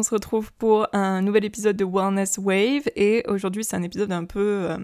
on se retrouve pour un nouvel épisode de Wellness Wave et aujourd'hui c'est un épisode un peu euh,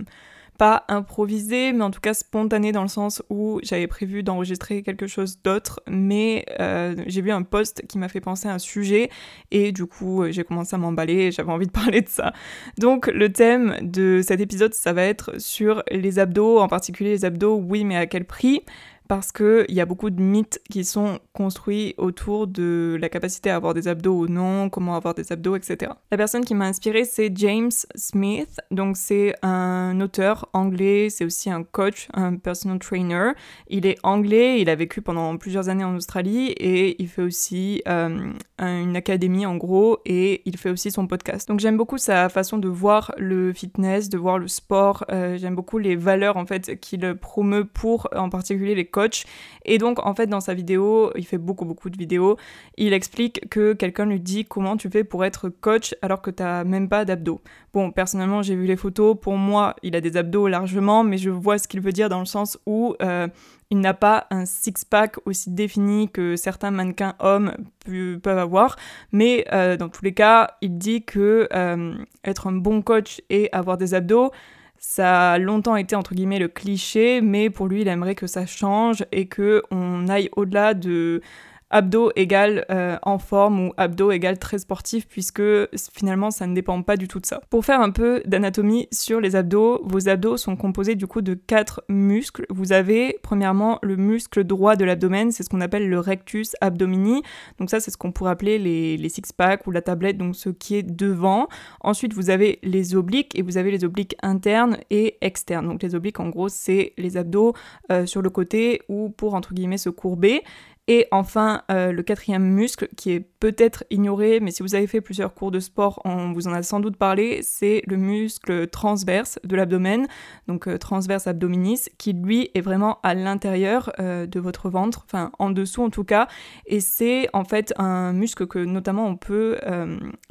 pas improvisé mais en tout cas spontané dans le sens où j'avais prévu d'enregistrer quelque chose d'autre mais euh, j'ai vu un post qui m'a fait penser à un sujet et du coup j'ai commencé à m'emballer et j'avais envie de parler de ça. Donc le thème de cet épisode ça va être sur les abdos, en particulier les abdos oui mais à quel prix? Parce qu'il y a beaucoup de mythes qui sont construits autour de la capacité à avoir des abdos ou non, comment avoir des abdos, etc. La personne qui m'a inspiré, c'est James Smith. Donc, c'est un auteur anglais, c'est aussi un coach, un personal trainer. Il est anglais, il a vécu pendant plusieurs années en Australie et il fait aussi euh, une académie en gros et il fait aussi son podcast. Donc, j'aime beaucoup sa façon de voir le fitness, de voir le sport. Euh, j'aime beaucoup les valeurs en fait qu'il promeut pour en particulier les Et donc, en fait, dans sa vidéo, il fait beaucoup, beaucoup de vidéos, il explique que quelqu'un lui dit comment tu fais pour être coach alors que t'as même pas d'abdos. Bon, personnellement, j'ai vu les photos. Pour moi, il a des abdos largement, mais je vois ce qu'il veut dire dans le sens où euh, il n'a pas un six-pack aussi défini que certains mannequins hommes peuvent avoir. Mais euh, dans tous les cas, il dit que euh, être un bon coach et avoir des abdos, ça a longtemps été entre guillemets le cliché, mais pour lui, il aimerait que ça change et que on aille au-delà de abdos égale euh, en forme ou abdos égale très sportif puisque finalement ça ne dépend pas du tout de ça. Pour faire un peu d'anatomie sur les abdos, vos abdos sont composés du coup de quatre muscles. Vous avez premièrement le muscle droit de l'abdomen, c'est ce qu'on appelle le rectus abdomini. Donc ça c'est ce qu'on pourrait appeler les, les six-pack ou la tablette, donc ce qui est devant. Ensuite vous avez les obliques et vous avez les obliques internes et externes. Donc les obliques en gros c'est les abdos euh, sur le côté ou pour entre guillemets se courber. Et enfin, euh, le quatrième muscle, qui est peut-être ignoré, mais si vous avez fait plusieurs cours de sport, on vous en a sans doute parlé, c'est le muscle transverse de l'abdomen, donc euh, transverse abdominis, qui lui est vraiment à l'intérieur euh, de votre ventre, enfin en dessous en tout cas, et c'est en fait un muscle que notamment on peut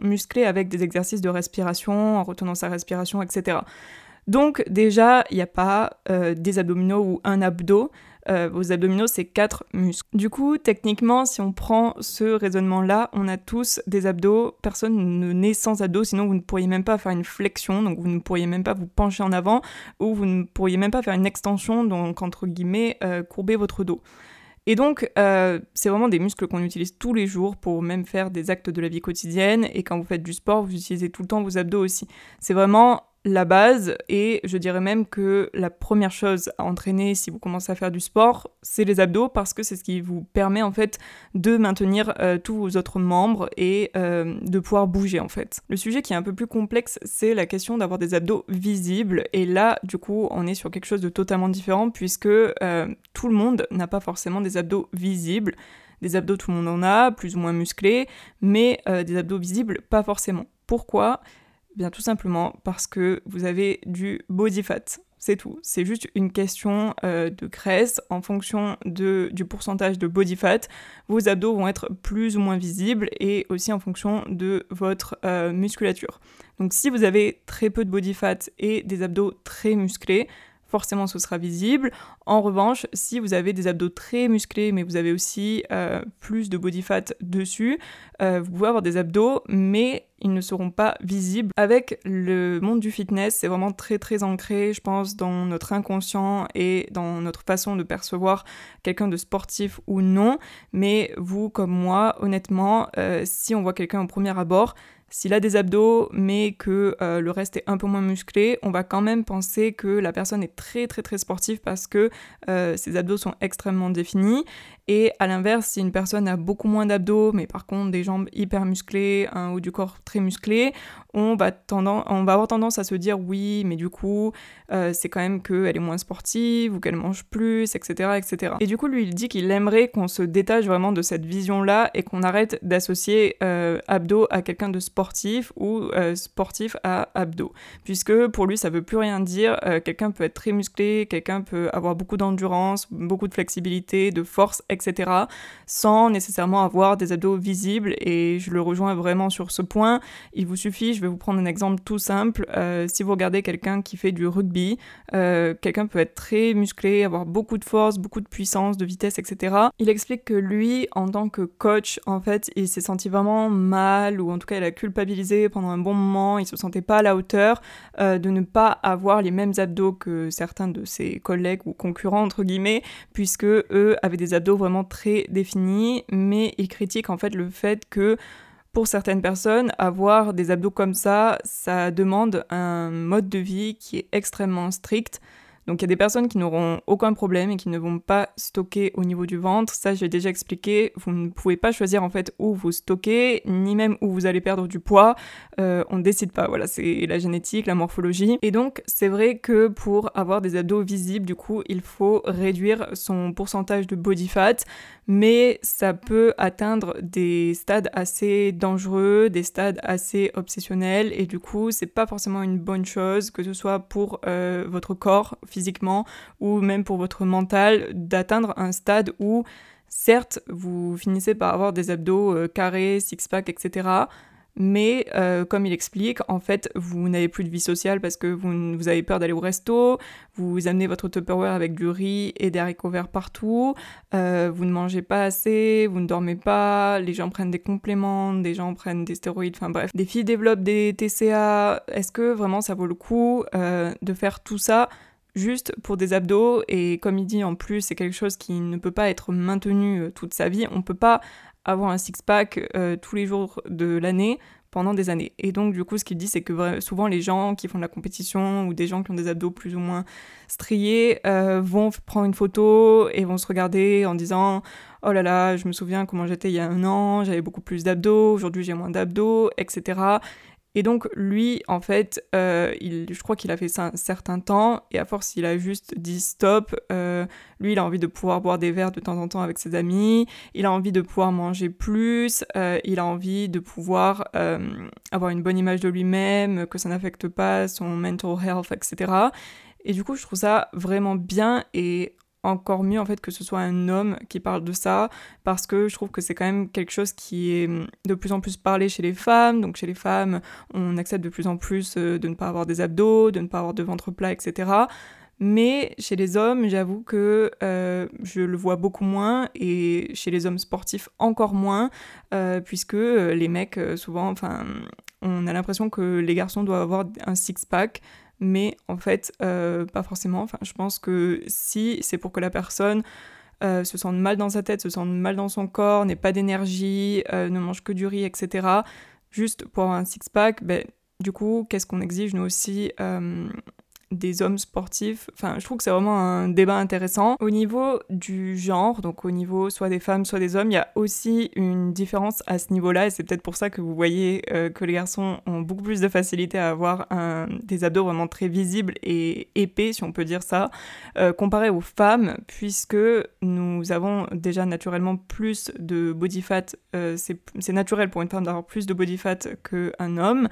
muscler avec des exercices de respiration, en retenant sa respiration, etc. Donc déjà, il n'y a pas des abdominaux ou un abdo, euh, vos abdominaux, c'est quatre muscles. Du coup, techniquement, si on prend ce raisonnement-là, on a tous des abdos. Personne ne naît sans abdos, sinon vous ne pourriez même pas faire une flexion, donc vous ne pourriez même pas vous pencher en avant, ou vous ne pourriez même pas faire une extension, donc entre guillemets, euh, courber votre dos. Et donc, euh, c'est vraiment des muscles qu'on utilise tous les jours pour même faire des actes de la vie quotidienne. Et quand vous faites du sport, vous utilisez tout le temps vos abdos aussi. C'est vraiment la base et je dirais même que la première chose à entraîner si vous commencez à faire du sport, c'est les abdos parce que c'est ce qui vous permet en fait de maintenir euh, tous vos autres membres et euh, de pouvoir bouger en fait. Le sujet qui est un peu plus complexe, c'est la question d'avoir des abdos visibles et là du coup on est sur quelque chose de totalement différent puisque euh, tout le monde n'a pas forcément des abdos visibles. Des abdos tout le monde en a, plus ou moins musclés, mais des abdos visibles pas forcément. Pourquoi? Bien tout simplement parce que vous avez du body fat. C'est tout. C'est juste une question euh, de graisse en fonction du pourcentage de body fat. Vos abdos vont être plus ou moins visibles et aussi en fonction de votre euh, musculature. Donc si vous avez très peu de body fat et des abdos très musclés, forcément ce sera visible. En revanche, si vous avez des abdos très musclés, mais vous avez aussi euh, plus de body fat dessus, euh, vous pouvez avoir des abdos, mais ils ne seront pas visibles. Avec le monde du fitness, c'est vraiment très très ancré, je pense, dans notre inconscient et dans notre façon de percevoir quelqu'un de sportif ou non. Mais vous, comme moi, honnêtement, euh, si on voit quelqu'un au premier abord, s'il a des abdos mais que euh, le reste est un peu moins musclé, on va quand même penser que la personne est très très très sportive parce que euh, ses abdos sont extrêmement définis. Et à l'inverse, si une personne a beaucoup moins d'abdos mais par contre des jambes hyper musclées, un haut du corps très musclé, on va, avoir tendance à se dire oui, mais du coup, euh, c'est quand même qu'elle est moins sportive ou qu'elle mange plus, etc., etc. Et du coup, lui, il dit qu'il aimerait qu'on se détache vraiment de cette vision-là et qu'on arrête d'associer abdos à quelqu'un de sportif sportif ou sportif à abdos. Puisque pour lui, ça veut plus rien dire. quelqu'un peut être très musclé, quelqu'un peut avoir beaucoup d'endurance, beaucoup de flexibilité, de force, etc. sans nécessairement avoir des abdos visibles. Et je le rejoins vraiment sur ce point. Il vous suffit, je vais vous prendre un exemple tout simple. si vous regardez quelqu'un qui fait du rugby, quelqu'un peut être très musclé, avoir beaucoup de force, beaucoup de puissance, de vitesse, etc. Il explique que lui, en tant que coach, en fait, il s'est senti vraiment mal, ou en tout cas, il a culpabilisé pendant un bon moment, il se sentait pas à la hauteur euh, de ne pas avoir les mêmes abdos que certains de ses collègues ou concurrents, entre guillemets, puisque eux avaient des abdos vraiment très définis, mais il critique en fait le fait que pour certaines personnes, avoir des abdos comme ça, ça demande un mode de vie qui est extrêmement strict. Donc il y a des personnes qui n'auront aucun problème et qui ne vont pas stocker au niveau du ventre. Ça, j'ai déjà expliqué. Vous ne pouvez pas choisir en fait où vous stockez, ni même où vous allez perdre du poids. Euh, on ne décide pas. Voilà, c'est la génétique, la morphologie. Et donc c'est vrai que pour avoir des abdos visibles, du coup, il faut réduire son pourcentage de body fat mais ça peut atteindre des stades assez dangereux, des stades assez obsessionnels, et du coup, c'est pas forcément une bonne chose, que ce soit pour euh, votre corps physiquement ou même pour votre mental, d'atteindre un stade où, certes, vous finissez par avoir des abdos euh, carrés, six-pack, etc mais euh, comme il explique, en fait, vous n'avez plus de vie sociale parce que vous, avez peur d'aller au resto, vous amenez votre Tupperware avec du riz et des haricots verts partout, euh, vous ne mangez pas assez, vous ne dormez pas, les gens prennent des compléments, des gens prennent des stéroïdes, enfin bref. Des filles développent des TCA, est-ce que vraiment ça vaut le coup de faire tout ça juste pour des abdos et comme il dit en plus c'est quelque chose qui ne peut pas être maintenu toute sa vie, on peut pas avoir un six-pack euh, tous les jours de l'année pendant des années. Et donc, du coup, ce qu'il dit, c'est que souvent les gens qui font de la compétition ou des gens qui ont des abdos plus ou moins striés euh, vont prendre une photo et vont se regarder en disant Oh là là, je me souviens comment j'étais il y a un an, j'avais beaucoup plus d'abdos, aujourd'hui j'ai moins d'abdos, etc. Et donc lui, en fait, euh, je crois qu'il a fait ça un certain temps, et à force, il a juste dit stop. Euh, lui, il a envie de pouvoir boire des verres de temps en temps avec ses amis, il a envie de pouvoir manger plus, euh, il a envie de pouvoir avoir une bonne image de lui-même, que ça n'affecte pas son mental health, etc. Et du coup, je trouve ça vraiment bien et encore mieux en fait que ce soit un homme qui parle de ça parce que je trouve que c'est quand même quelque chose qui est hum, de plus en plus parlé chez les femmes. Donc chez les femmes on accepte de plus en plus euh, de ne pas avoir des abdos de ne pas avoir de ventre plat etc mais chez les hommes, j'avoue que euh, je le vois beaucoup moins et chez les hommes sportifs encore moins, euh, puisque les mecs, souvent, enfin, on a l'impression que les garçons doivent avoir un six-pack, mais en fait, euh, pas forcément. Je pense que si c'est pour que la personne euh, se sente mal dans sa tête, se sente mal dans son corps, n'ait pas d'énergie, euh, ne mange que du riz, etc., juste pour avoir un six-pack, ben, du coup, qu'est-ce qu'on exige nous aussi des hommes sportifs. Enfin, je trouve que c'est vraiment un débat intéressant. Au niveau du genre, donc au niveau soit des femmes, soit des hommes, il y a aussi une différence à ce niveau-là, et c'est peut-être pour ça que vous voyez euh, que les garçons ont beaucoup plus de facilité à avoir des abdos vraiment très visibles et épais, si on peut dire ça, euh, comparé aux femmes, puisque nous avons déjà naturellement plus de body fat, euh, c'est naturel pour une femme d'avoir plus de body fat qu'un homme,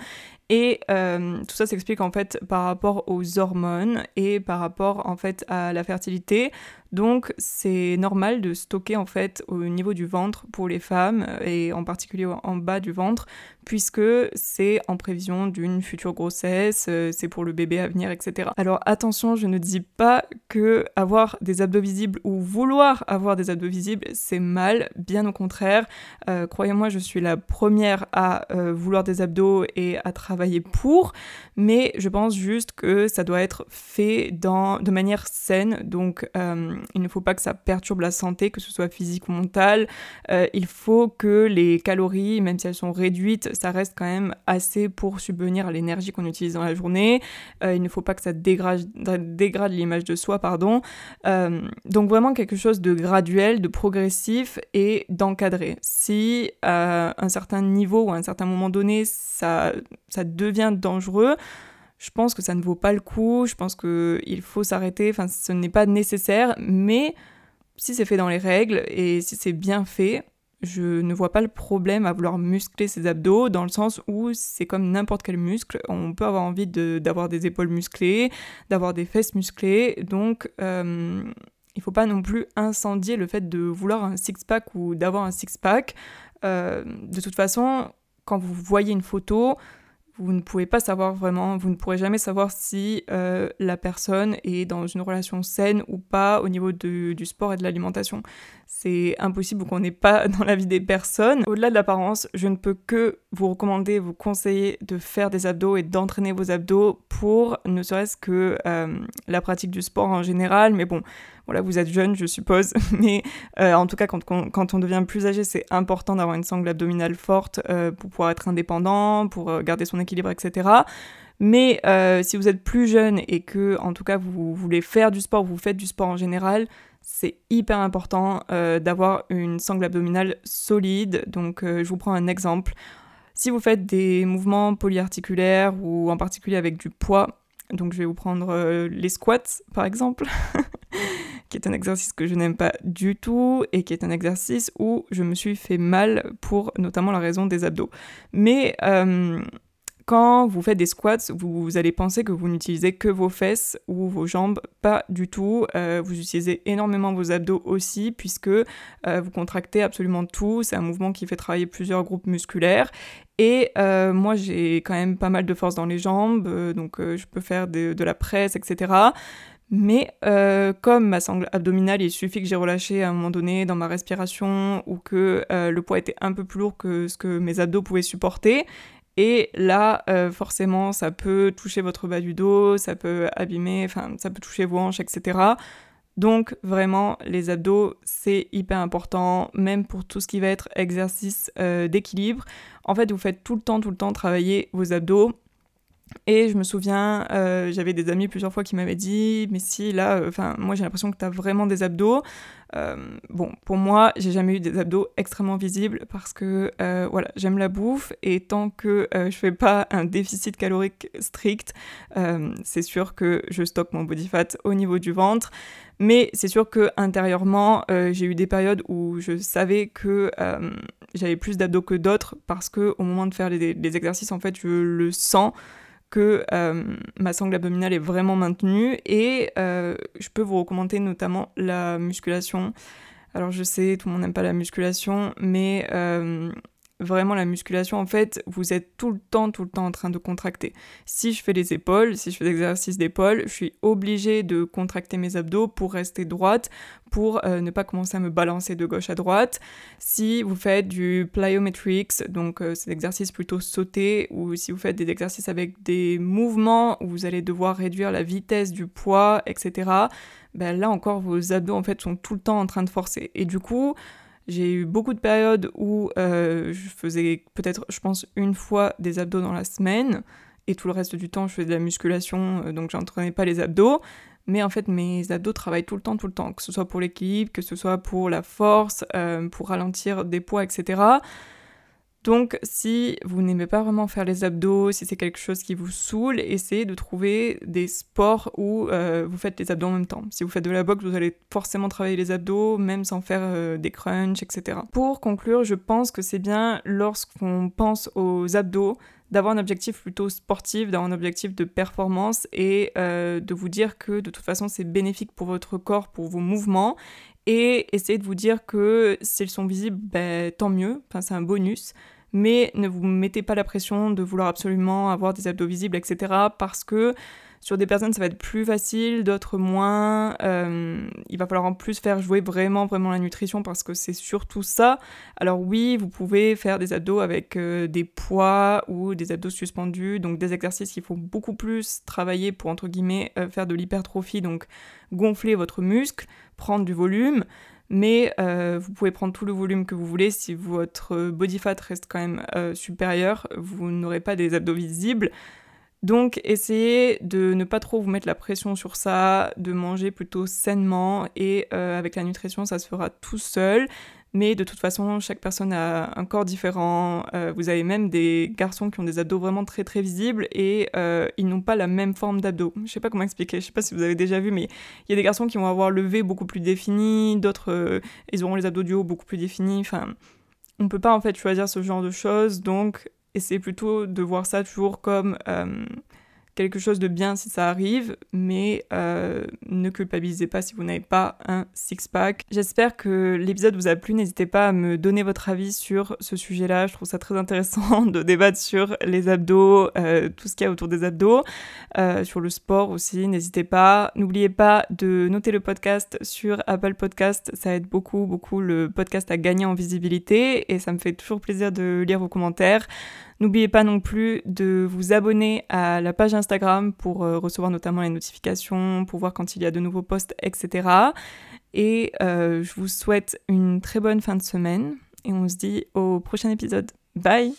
et euh, tout ça s'explique en fait par rapport aux hormones et par rapport en fait à la fertilité. Donc c'est normal de stocker en fait au niveau du ventre pour les femmes et en particulier en bas du ventre puisque c'est en prévision d'une future grossesse, euh, c'est pour le bébé à venir, etc. Alors attention, je ne dis pas que avoir des abdos visibles ou vouloir avoir des abdos visibles, c'est mal, bien au contraire. Euh, croyez-moi, je suis la première à euh, vouloir des abdos et à travailler pour, mais je pense juste que ça doit être fait dans, de manière saine, donc il ne faut pas que ça perturbe la santé, que ce soit physique ou mentale. il faut que les calories, même si elles sont réduites, ça reste quand même assez pour subvenir à l'énergie qu'on utilise dans la journée. Euh, il ne faut pas que ça dégrade, dégrade l'image de soi, pardon. Euh, donc vraiment quelque chose de graduel, de progressif et d'encadré. Si à un certain niveau ou à un certain moment donné, ça, ça devient dangereux, je pense que ça ne vaut pas le coup, je pense qu'il faut s'arrêter, enfin ce n'est pas nécessaire, mais si c'est fait dans les règles et si c'est bien fait, je ne vois pas le problème à vouloir muscler ses abdos dans le sens où c'est comme n'importe quel muscle. On peut avoir envie d'avoir des épaules musclées, d'avoir des fesses musclées. Donc, euh, il faut pas non plus incendier le fait de vouloir un six-pack ou d'avoir un six-pack. Euh, de toute façon, quand vous voyez une photo, vous ne pouvez pas savoir vraiment, vous ne pourrez jamais savoir si euh, la personne est dans une relation saine ou pas au niveau du sport et de l'alimentation. C'est impossible qu'on n'est pas dans la vie des personnes. Au-delà de l'apparence, je ne peux que vous recommander, vous conseiller de faire des abdos et d'entraîner vos abdos pour ne serait-ce que euh, la pratique du sport en général. Mais bon, voilà, vous êtes jeune, je suppose, mais euh, en tout cas, quand, on devient plus âgé, c'est important d'avoir une sangle abdominale forte euh, pour pouvoir être indépendant, pour garder son équilibre, etc. Mais si vous êtes plus jeune et que, en tout cas, vous voulez faire du sport, vous faites du sport en général, c'est hyper important d'avoir une sangle abdominale solide. Donc, je vous prends un exemple. Si vous faites des mouvements polyarticulaires ou en particulier avec du poids, donc je vais vous prendre les squats par exemple. qui est un exercice que je n'aime pas du tout et qui est un exercice où je me suis fait mal pour notamment la raison des abdos. Mais euh, quand vous faites des squats, vous, allez penser que vous n'utilisez que vos fesses ou vos jambes, pas du tout. Euh, vous utilisez énormément vos abdos aussi, puisque euh, vous contractez absolument tout. C'est un mouvement qui fait travailler plusieurs groupes musculaires. Et moi, j'ai quand même pas mal de force dans les jambes, donc je peux faire de, la presse, etc. Mais euh, comme ma sangle abdominale, il suffit que j'ai relâché à un moment donné dans ma respiration ou que euh, le poids était un peu plus lourd que ce que mes abdos pouvaient supporter. Et là, euh, forcément, ça peut toucher votre bas du dos, ça peut abîmer, enfin, ça peut toucher vos hanches, etc. Donc vraiment, les abdos, c'est hyper important, même pour tout ce qui va être exercice d'équilibre. En fait, vous faites tout le temps, tout le temps travailler vos abdos et je me souviens, euh, j'avais des amis plusieurs fois qui m'avaient dit, mais si là, euh, enfin, moi j'ai l'impression que tu as vraiment des abdos. Euh, bon, pour moi, j'ai jamais eu des abdos extrêmement visibles parce que voilà, j'aime la bouffe et tant que je fais pas un déficit calorique strict, c'est sûr que je stocke mon body fat au niveau du ventre. Mais c'est sûr que intérieurement, j'ai eu des périodes où je savais que j'avais plus d'abdos que d'autres parce que au moment de faire les exercices, en fait, je le sens que euh, ma sangle abdominale est vraiment maintenue et euh, je peux vous recommander notamment la musculation. Alors je sais, tout le monde n'aime pas la musculation, mais euh, vraiment la musculation, en fait, vous êtes tout le temps, tout le temps en train de contracter. Si je fais les épaules, si je fais des exercices d'épaule, je suis obligée de contracter mes abdos pour rester droite, pour euh, ne pas commencer à me balancer de gauche à droite. Si vous faites du plyometrics, donc euh, c'est l'exercice plutôt sauté, ou si vous faites des exercices avec des mouvements où vous allez devoir réduire la vitesse du poids, etc., ben là encore, vos abdos, en fait, sont tout le temps en train de forcer. Et du coup, j'ai eu beaucoup de périodes où euh, je faisais peut-être, je pense, une fois des abdos dans la semaine, et tout le reste du temps, je faisais de la musculation, euh, donc j'entraînais pas les abdos. Mais en fait, mes abdos travaillent tout le temps, tout le temps, que ce soit pour l'équilibre, que ce soit pour la force, euh, pour ralentir des poids, etc. Donc si vous n'aimez pas vraiment faire les abdos, si c'est quelque chose qui vous saoule, essayez de trouver des sports où euh, vous faites les abdos en même temps. Si vous faites de la boxe, vous allez forcément travailler les abdos, même sans faire euh, des crunchs, etc. Pour conclure, je pense que c'est bien lorsqu'on pense aux abdos d'avoir un objectif plutôt sportif, d'avoir un objectif de performance et euh, de vous dire que de toute façon c'est bénéfique pour votre corps, pour vos mouvements et essayer de vous dire que s'ils sont visibles, ben, tant mieux, enfin, c'est un bonus mais ne vous mettez pas la pression de vouloir absolument avoir des abdos visibles, etc. Parce que sur des personnes, ça va être plus facile, d'autres moins. Euh, il va falloir en plus faire jouer vraiment, vraiment la nutrition parce que c'est surtout ça. Alors oui, vous pouvez faire des abdos avec euh, des poids ou des abdos suspendus, donc des exercices qui font beaucoup plus travailler pour, entre guillemets, euh, faire de l'hypertrophie, donc gonfler votre muscle, prendre du volume mais vous pouvez prendre tout le volume que vous voulez. Si votre body fat reste quand même supérieur, vous n'aurez pas des abdos visibles. Donc essayez de ne pas trop vous mettre la pression sur ça, de manger plutôt sainement et euh, avec la nutrition ça se fera tout seul. Mais de toute façon, chaque personne a un corps différent. Euh, vous avez même des garçons qui ont des abdos vraiment très très visibles et euh, ils n'ont pas la même forme d'abdos. Je sais pas comment expliquer, je sais pas si vous avez déjà vu, mais il y a des garçons qui vont avoir le V beaucoup plus défini, d'autres ils auront les abdos du haut beaucoup plus définis. Enfin, on peut pas en fait choisir ce genre de choses, donc essayez plutôt de voir ça toujours comme quelque chose de bien si ça arrive, mais euh, ne culpabilisez pas si vous n'avez pas un six-pack. J'espère que l'épisode vous a plu, n'hésitez pas à me donner votre avis sur ce sujet-là, je trouve ça très intéressant de débattre sur les abdos, euh, tout ce qu'il y a autour des abdos, euh, sur le sport aussi, n'hésitez pas. N'oubliez pas de noter le podcast sur Apple Podcast, ça aide beaucoup, beaucoup le podcast à gagner en visibilité et ça me fait toujours plaisir de lire vos commentaires. N'oubliez pas non plus de vous abonner à la page Instagram pour euh, recevoir notamment les notifications, pour voir quand il y a de nouveaux posts, etc. Et euh, je vous souhaite une très bonne fin de semaine et on se dit au prochain épisode. Bye